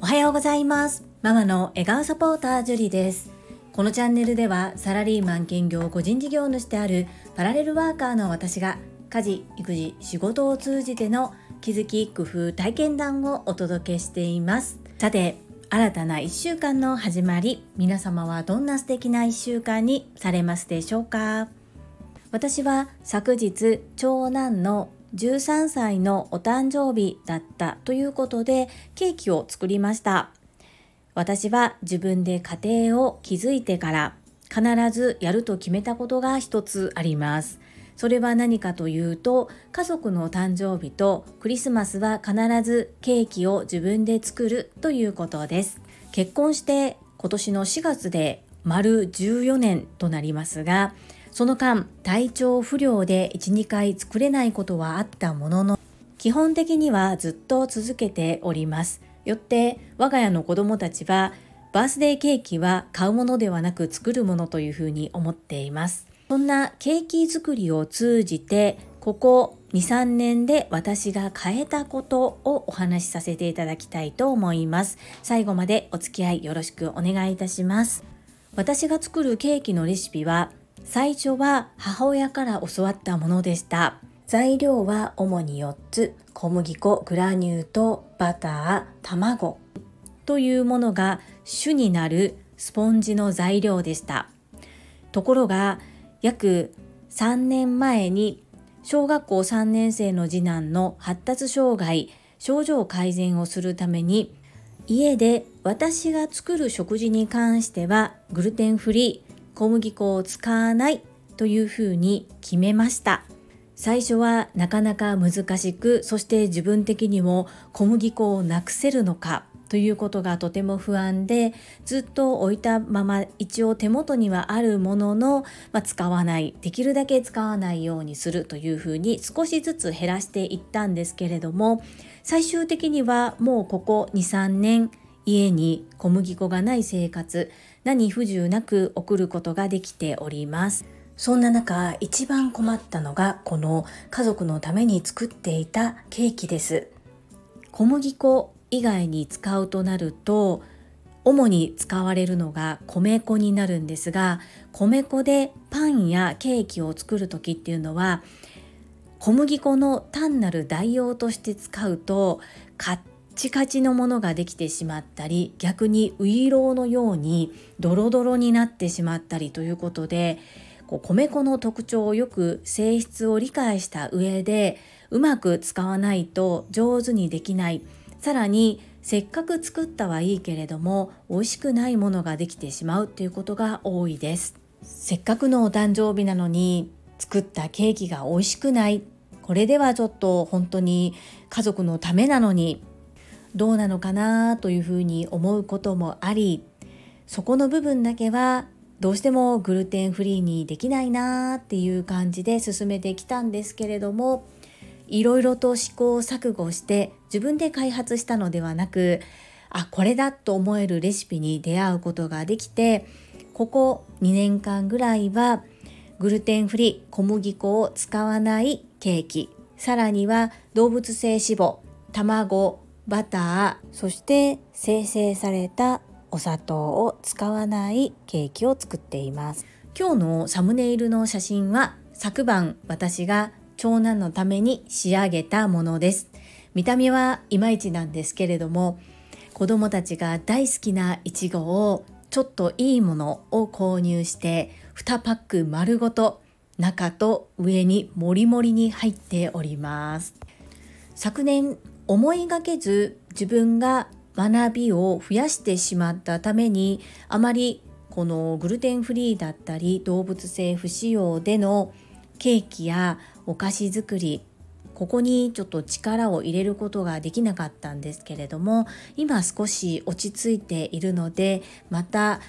おはようございます。ママの笑顔サポータージュリです。このチャンネルではサラリーマン兼業個人事業主であるパラレルワーカーの私が家事育児仕事を通じての気づき工夫体験談をお届けしています。さて新たな1週間の始まり皆様はどんな素敵な1週間にされますでしょうか？私は昨日長男の13歳のお誕生日だったということでケーキを作りました。私は自分で家庭を築いてから必ずやると決めたことが一つあります。それは何かというと家族の誕生日とクリスマスは必ずケーキを自分で作るということです。結婚して今年の4月で丸14年となりますがその間体調不良で12回作れないことはあったものの基本的にはずっと続けております。よって我が家の子供たちはバースデーケーキは買うものではなく作るものというふうに思っています。そんなケーキ作りを通じてここ23年で私が変えたことをお話しさせていただきたいと思います。最後までお付き合いよろしくお願いいたします。私が作るケーキのレシピは最初は母親から教わったものでした。材料は主に4つ、小麦粉、グラニュー糖、バター、卵というものが主になるスポンジの材料でした。ところが約3年前に小学校3年生の次男の発達障害症状改善をするために家で私が作る食事に関してはグルテンフリー小麦粉を使わないというふうに決めました。最初はなかなか難しくそして自分的にも小麦粉をなくせるのかということがとても不安でずっと置いたまま一応手元にはあるものの、まあ、使わない。できるだけ使わないようにするというふうに少しずつ減らしていったんですけれども最終的にはもうここ23年家に小麦粉がない生活何不自由なく送ることができております。そんな中、一番困ったのがこの家族のために作っていたケーキです。小麦粉以外に使うとなると、主に使われるのが米粉になるんですが、米粉でパンやケーキを作る時っていうのは、小麦粉の単なる代用として使うと、チカチのものができてしまったり逆にウイローのようにドロドロになってしまったりということでこう米粉の特徴をよく性質を理解した上でうまく使わないと上手にできない。さらにせっかく作ったはいいけれども美味しくないものができてしまうということが多いです。せっかくのお誕生日なのに作ったケーキが美味しくない。これではちょっと本当に家族のためなのにどうなのかなというふうに思うこともありそこの部分だけはどうしてもグルテンフリーにできないなっていう感じで進めてきたんですけれどもいろいろと試行錯誤して自分で開発したのではなくあこれだと思えるレシピに出会うことができてここ2年間ぐらいはグルテンフリー小麦粉を使わないケーキさらには動物性脂肪卵バターそして生成されたお砂糖を使わないケーキを作っています。今日のサムネイルの写真は昨晩私が長男のために仕上げたものです。見た目はいまいちなんですけれども子供たちが大好きないちごをちょっといいものを購入して2パック丸ごと中と上にもりもりに入っております。昨年思いがけず自分が学びを増やしてしまったためにあまりこのグルテンフリーだったり動物性不使用でのケーキやお菓子作りここにちょっと力を入れることができなかったんですけれども今少し落ち着いているのでまた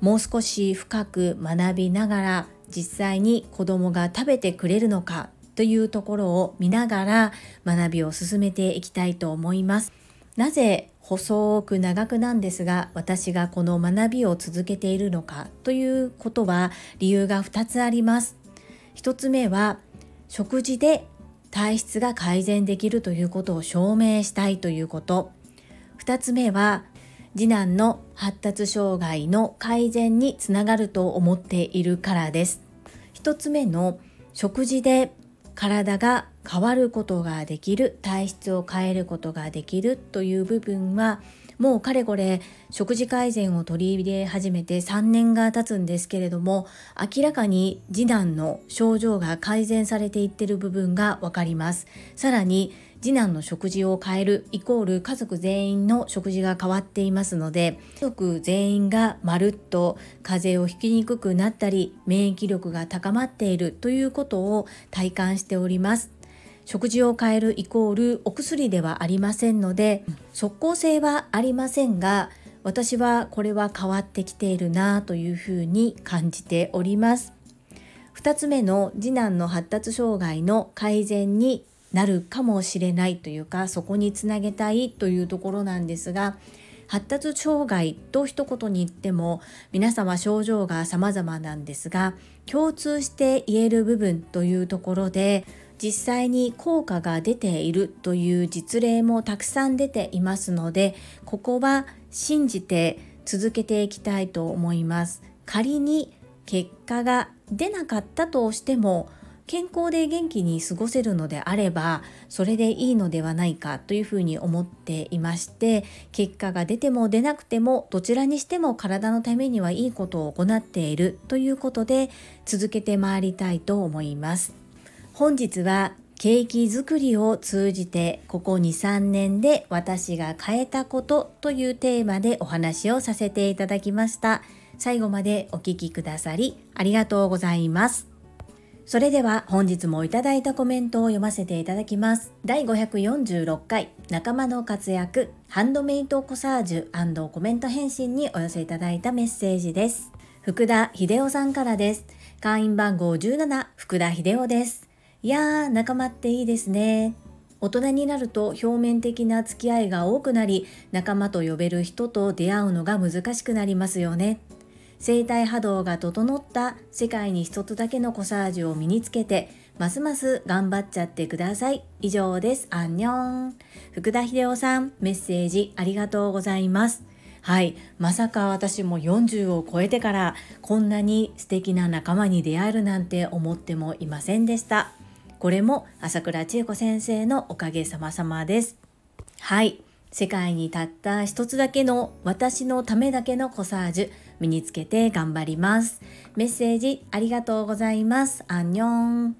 もう少し深く学びながら実際に子供が食べてくれるのかというところを見ながら学びを進めていきたいと思います。なぜ細く長くなんですが私がこの学びを続けているのかということは理由が2つあります。1つ目は食事で体質が改善できるということを証明したいということ2つ目は次男の発達障害の改善につながると思っているからです1つ目の食事で体が変わることができる体質を変えることができるという部分はもうかれこれ食事改善を取り入れ始めて3年が経つんですけれども明らかに次男の症状が改善されていってる部分がわかります。さらに次男の食事を変えるイコール家族全員の食事が変わっていますので家族全員がまるっと風邪をひきにくくなったり免疫力が高まっているということを体感しております。食事を変えるイコールお薬ではありませんので即効性はありませんが私はこれは変わってきているなというふうに感じております。2つ目の次男の発達障害の改善になるかもしれないというかそこにつなげたいというところなんですが発達障害と一言に言っても皆様症状が様々なんですが共通して言える部分というところで実際に効果が出ているという実例もたくさん出ていますのでここは信じて続けていきたいと思います。仮に結果が出なかったとしても健康で元気に過ごせるのであればそれでいいのではないかというふうに思っていまして結果が出ても出なくてもどちらにしても体のためにはいいことを行っているということで続けてまいりたいと思います。本日はケーキ作りを通じてここ2、3年で私が変えたことというテーマでお話をさせていただきました。最後までお聴きくださりありがとうございます。それでは本日もいただいたコメントを読ませていただきます。第546回仲間の活躍ハンドメイトコサージュコメント返信にお寄せいただいたメッセージです。福田秀夫さんからです。会員番号17福田秀夫です。いやー、仲間っていいですね。大人になると表面的な付き合いが多くなり、仲間と呼べる人と出会うのが難しくなりますよね。生体波動が整った世界に一つだけのコサージュを身につけて、ますます頑張っちゃってください。以上です。アンニョン。福田秀夫さん、メッセージありがとうございます。はい。まさか私も40を超えてからこんなに素敵な仲間に出会えるなんて思ってもいませんでした。これも朝倉千恵子先生のおかげさまさまです。はい。世界にたった一つだけの私のためだけのコサージュ身につけて頑張ります。メッセージありがとうございます。アンニョン。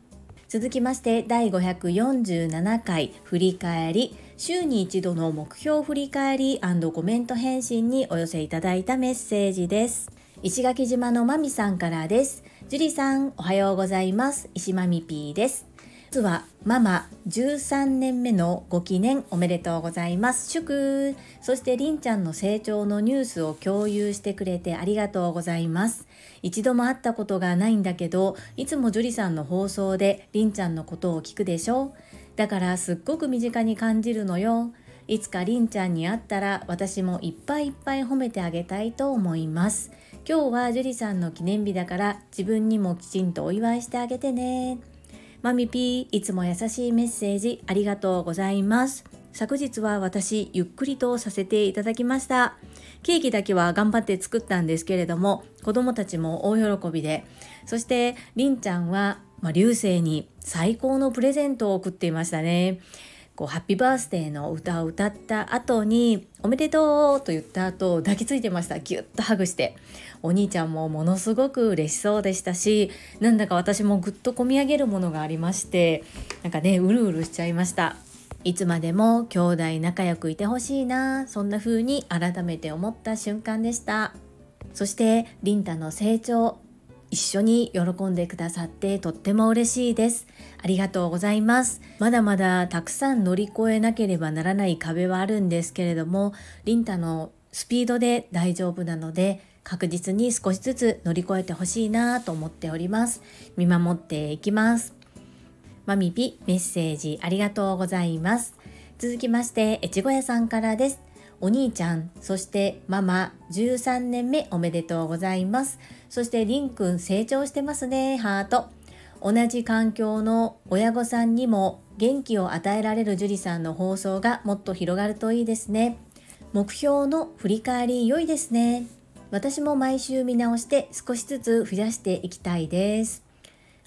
続きまして第547回振り返り週に一度の目標振り返りコメント返信にお寄せいただいたメッセージです。石垣島のまみさんからです。樹里さんおはようございます。石まみぴーです。つはママ13年目のご記念おめでとうございます。祝そしてりんちゃんの成長のニュースを共有してくれてありがとうございます。一度も会ったことがないんだけど、いつも樹里さんの放送でりんちゃんのことを聞くでしょだからすっごく身近に感じるのよ。いつかりんちゃんに会ったら私もいっぱいいっぱい褒めてあげたいと思います。今日は樹里さんの記念日だから自分にもきちんとお祝いしてあげてね。マミピー、いつも優しいメッセージありがとうございます。昨日は私、ゆっくりとさせていただきました。ケーキだけは頑張って作ったんですけれども、子供たちも大喜びで、そして、りんちゃんは、まあ、流星に最高のプレゼントを送っていましたね。こうハッピーバースデーの歌を歌った後に「おめでとう!」と言った後抱きついてました。ギュッとハグして。お兄ちゃんもものすごく嬉しそうでしたしなんだか私もぐっとこみ上げるものがありましてなんかねうるうるしちゃいました。いつまでも兄弟仲良くいてほしいなそんな風に改めて思った瞬間でした。そしてリンタの成長。一緒に喜んでくださってとっても嬉しいです。ありがとうございます。まだまだたくさん乗り越えなければならない壁はあるんですけれども、リンタのスピードで大丈夫なので、確実に少しずつ乗り越えてほしいなと思っております。見守っていきます。マミピメッセージありがとうございます。続きまして、越後屋さんからです。お兄ちゃん、そしてママ13年目おめでとうございます。そしてりんくん成長してますね、ハート。同じ環境の親御さんにも元気を与えられる樹里さんの放送がもっと広がるといいですね。目標の振り返り良いですね。私も毎週見直して少しずつ増やしていきたいです。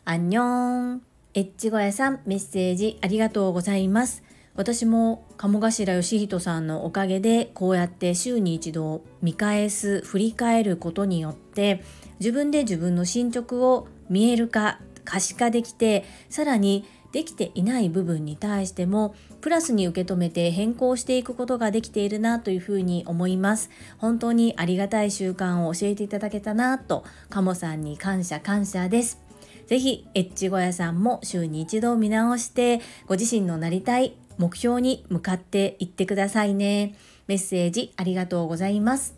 アンニョンエッチゴヤさんメッセージありがとうございます。私も鴨頭義人さんのおかげでこうやって週に一度見返す振り返ることによって自分で自分の進捗を見える化可視化できてさらにできていない部分に対してもプラスに受け止めて変更していくことができているなというふうに思います本当にありがたい習慣を教えていただけたなと鴨さんに感謝感謝ですぜひエッチ小屋さんも週に一度見直してご自身のなりたい目標に向かっていってくださいね。メッセージありがとうございます。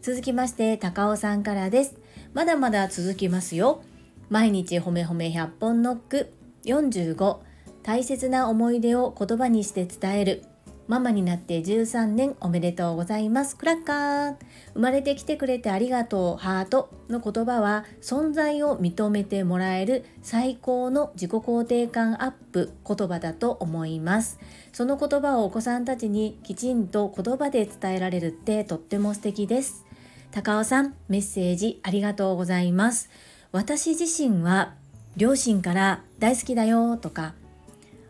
続きまして、高尾さんからです。まだまだ続きますよ。毎日ほめほめ100本ノック45大切な思い出を言葉にして伝えるママになって13年おめでとうございます。クラッカー生まれてきてくれてありがとうハートの言葉は存在を認めてもらえる最高の自己肯定感アップ言葉だと思います。その言葉をお子さんたちにきちんと言葉で伝えられるってとっても素敵です。高尾さん、メッセージありがとうございます。私自身は両親から大好きだよとか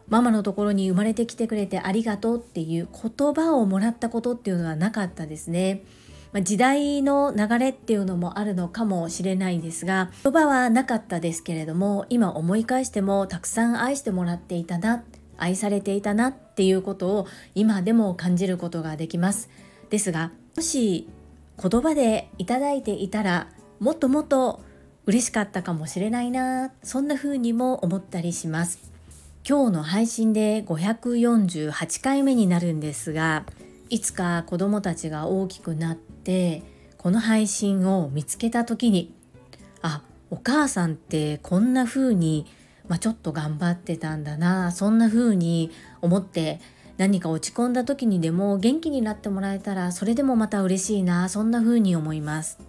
ママのところに生まれてきてくれてありがとうっていう言葉をもらったことっていうのはなかったですね。ま、時代の流れっていうのもあるのかもしれないんですが言葉はなかったですけれども今思い返してもたくさん愛してもらっていたな愛されていたなっていうことを今でも感じることができます。ですがもし言葉でいただいていたらもっともっと嬉しかったかもしれないなそんな風にも思ったりします。今日の配信で548回目になるんですがいつか子どもたちが大きくなってこの配信を見つけた時にあお母さんってこんな風に、まあ、ちょっと頑張ってたんだなそんな風に思って何か落ち込んだ時にでも元気になってもらえたらそれでもまた嬉しいなそんな風に思います。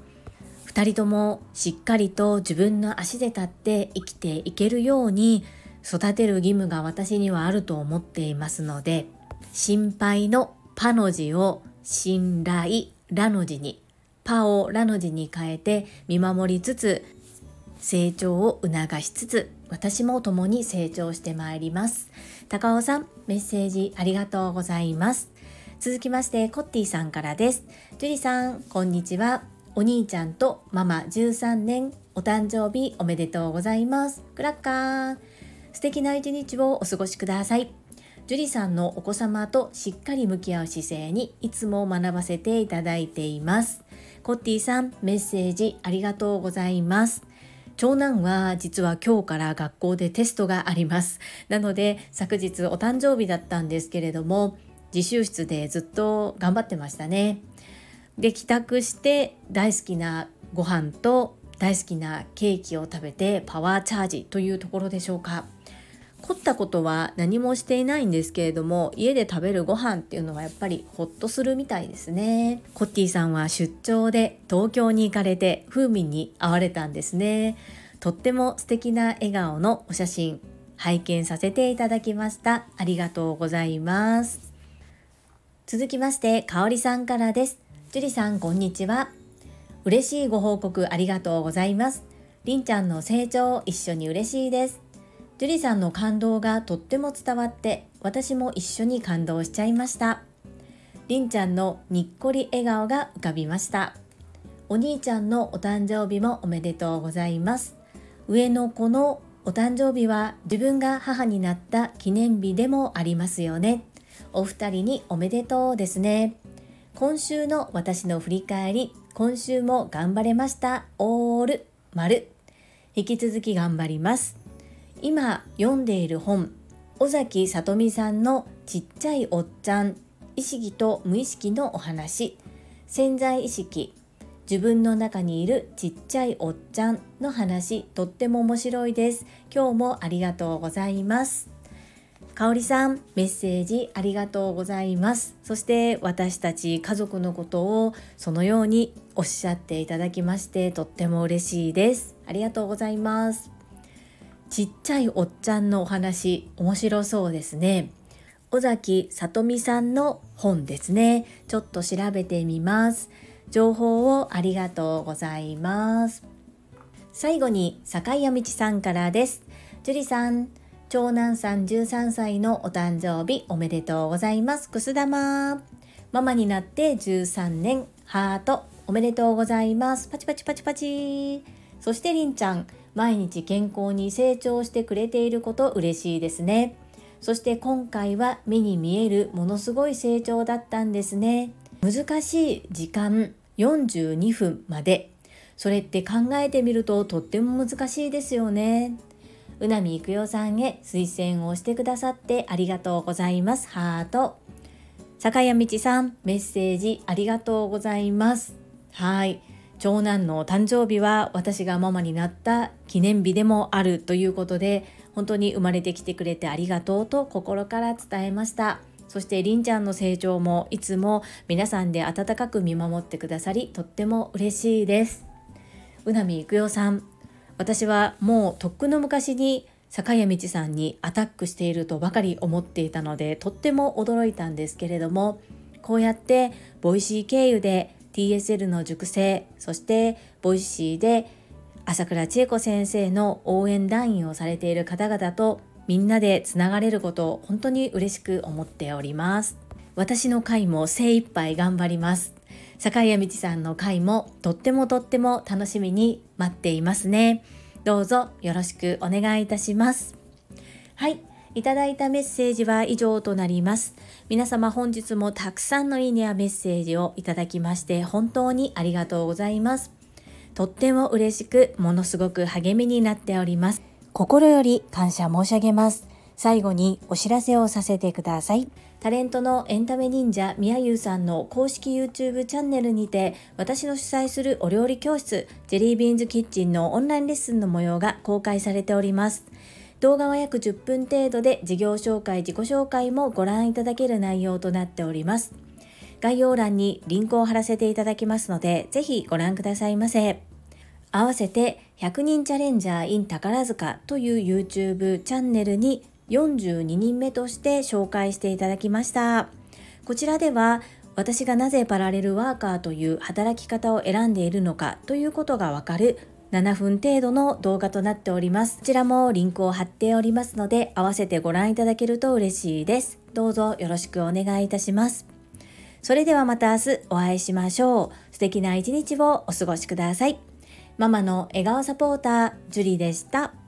2人ともしっかりと自分の足で立って生きていけるように育てる義務が私にはあると思っていますので心配のパの字を信頼ラの字にパをラの字に変えて見守りつつ成長を促しつつ私も共に成長してまいります高尾さんメッセージありがとうございます続きましてコッティさんからですジュリさんこんにちはお兄ちゃんとママ13年お誕生日おめでとうございますクラッカー素敵な一日をお過ごしください。樹里さんのお子様としっかり向き合う姿勢にいつも学ばせていただいています。コッティさん、メッセージありがとうございます。長男は実は今日から学校でテストがあります。なので昨日お誕生日だったんですけれども、自習室でずっと頑張ってましたね。で、帰宅して大好きなご飯と大好きなケーキを食べてパワーチャージというところでしょうか。凝ったことは何もしていないんですけれども家で食べるご飯っていうのはやっぱりホッとするみたいですね。コッティさんは出張で東京に行かれて風味に会われたんですね。とっても素敵な笑顔のお写真拝見させていただきました。ありがとうございます。続きましてかおりさんからです。樹里さんこんにちは。嬉しいご報告ありがとうございます。りんちゃんの成長一緒に嬉しいです。樹里さんの感動がとっても伝わって私も一緒に感動しちゃいました。りんちゃんのにっこり笑顔が浮かびました。お兄ちゃんのお誕生日もおめでとうございます。上の子のお誕生日は自分が母になった記念日でもありますよね。お二人におめでとうですね。今週の私の振り返り今週も頑張れました。オール丸。引き続き頑張ります。今読んでいる本尾崎里美さんのちっちゃいおっちゃん意識と無意識のお話。潜在意識自分の中にいるちっちゃいおっちゃんの話。とっても面白いです。今日もありがとうございます。かおりさんメッセージありがとうございます。そして私たち家族のことをそのようにおっしゃっていただきましてとっても嬉しいです。ありがとうございます。ちっちゃいおっちゃんのお話面白そうですね。尾崎里美さんの本ですね。ちょっと調べてみます。情報をありがとうございます。最後に坂井谷道さんからです。樹里さん長男さん13歳のお誕生日おめでとうございます。くす玉。ママになって13年ハート。おめでとうございます。パチパチパチパチ。そしてりんちゃん。毎日健康に成長してくれていること嬉しいですね。そして今回は目に見えるものすごい成長だったんですね。難しい時間42分まで。それって考えてみるととっても難しいですよね。うなみいくよさんへ推薦をしてくださってありがとうございます。ハート。坂谷道さんメッセージありがとうございます。はい。長男の誕生日は私がママになった記念日でもあるということで本当に生まれてきてくれてありがとうと心から伝えました。そしてりんちゃんの成長もいつも皆さんで温かく見守ってくださりとっても嬉しいです。うなみいくよさん私はもうとっくの昔に坂谷道さんにアタックしているとばかり思っていたのでとっても驚いたんですけれどもこうやって Voicy 経由で TSL の塾生そして Voicy で朝倉千恵子先生の応援団員をされている方々とみんなでつながれることを本当に嬉しく思っております。私の会も精一杯頑張ります。坂井谷道さんの会もとってもとっても楽しみに待っていますね。どうぞよろしくお願いいたします。はいいただいたメッセージは以上となります。皆様本日もたくさんのいいねやメッセージをいただきまして本当にありがとうございます。とっても嬉しくものすごく励みになっております。心より感謝申し上げます。最後にお知らせをさせてください。タレントのエンタメ忍者みやゆうさんの公式 YouTube チャンネルにて私の主催するお料理教室ジェリービーンズキッチンのオンラインレッスンの模様が公開されております。動画は約10分程度で事業紹介自己紹介もご覧いただける内容となっております概要欄にリンクを貼らせていただきますのでぜひご覧くださいませ合わせて100人チャレンジャー in 宝塚という YouTube チャンネルに42人目として紹介していただきました。こちらでは私がなぜパラレルワーカーという働き方を選んでいるのかということがわかる7分程度の動画となっております。こちらもリンクを貼っておりますので合わせてご覧いただけると嬉しいです。どうぞよろしくお願いいたします。それではまた明日お会いしましょう。素敵な一日をお過ごしください。ママの笑顔サポーター、ジュリでした。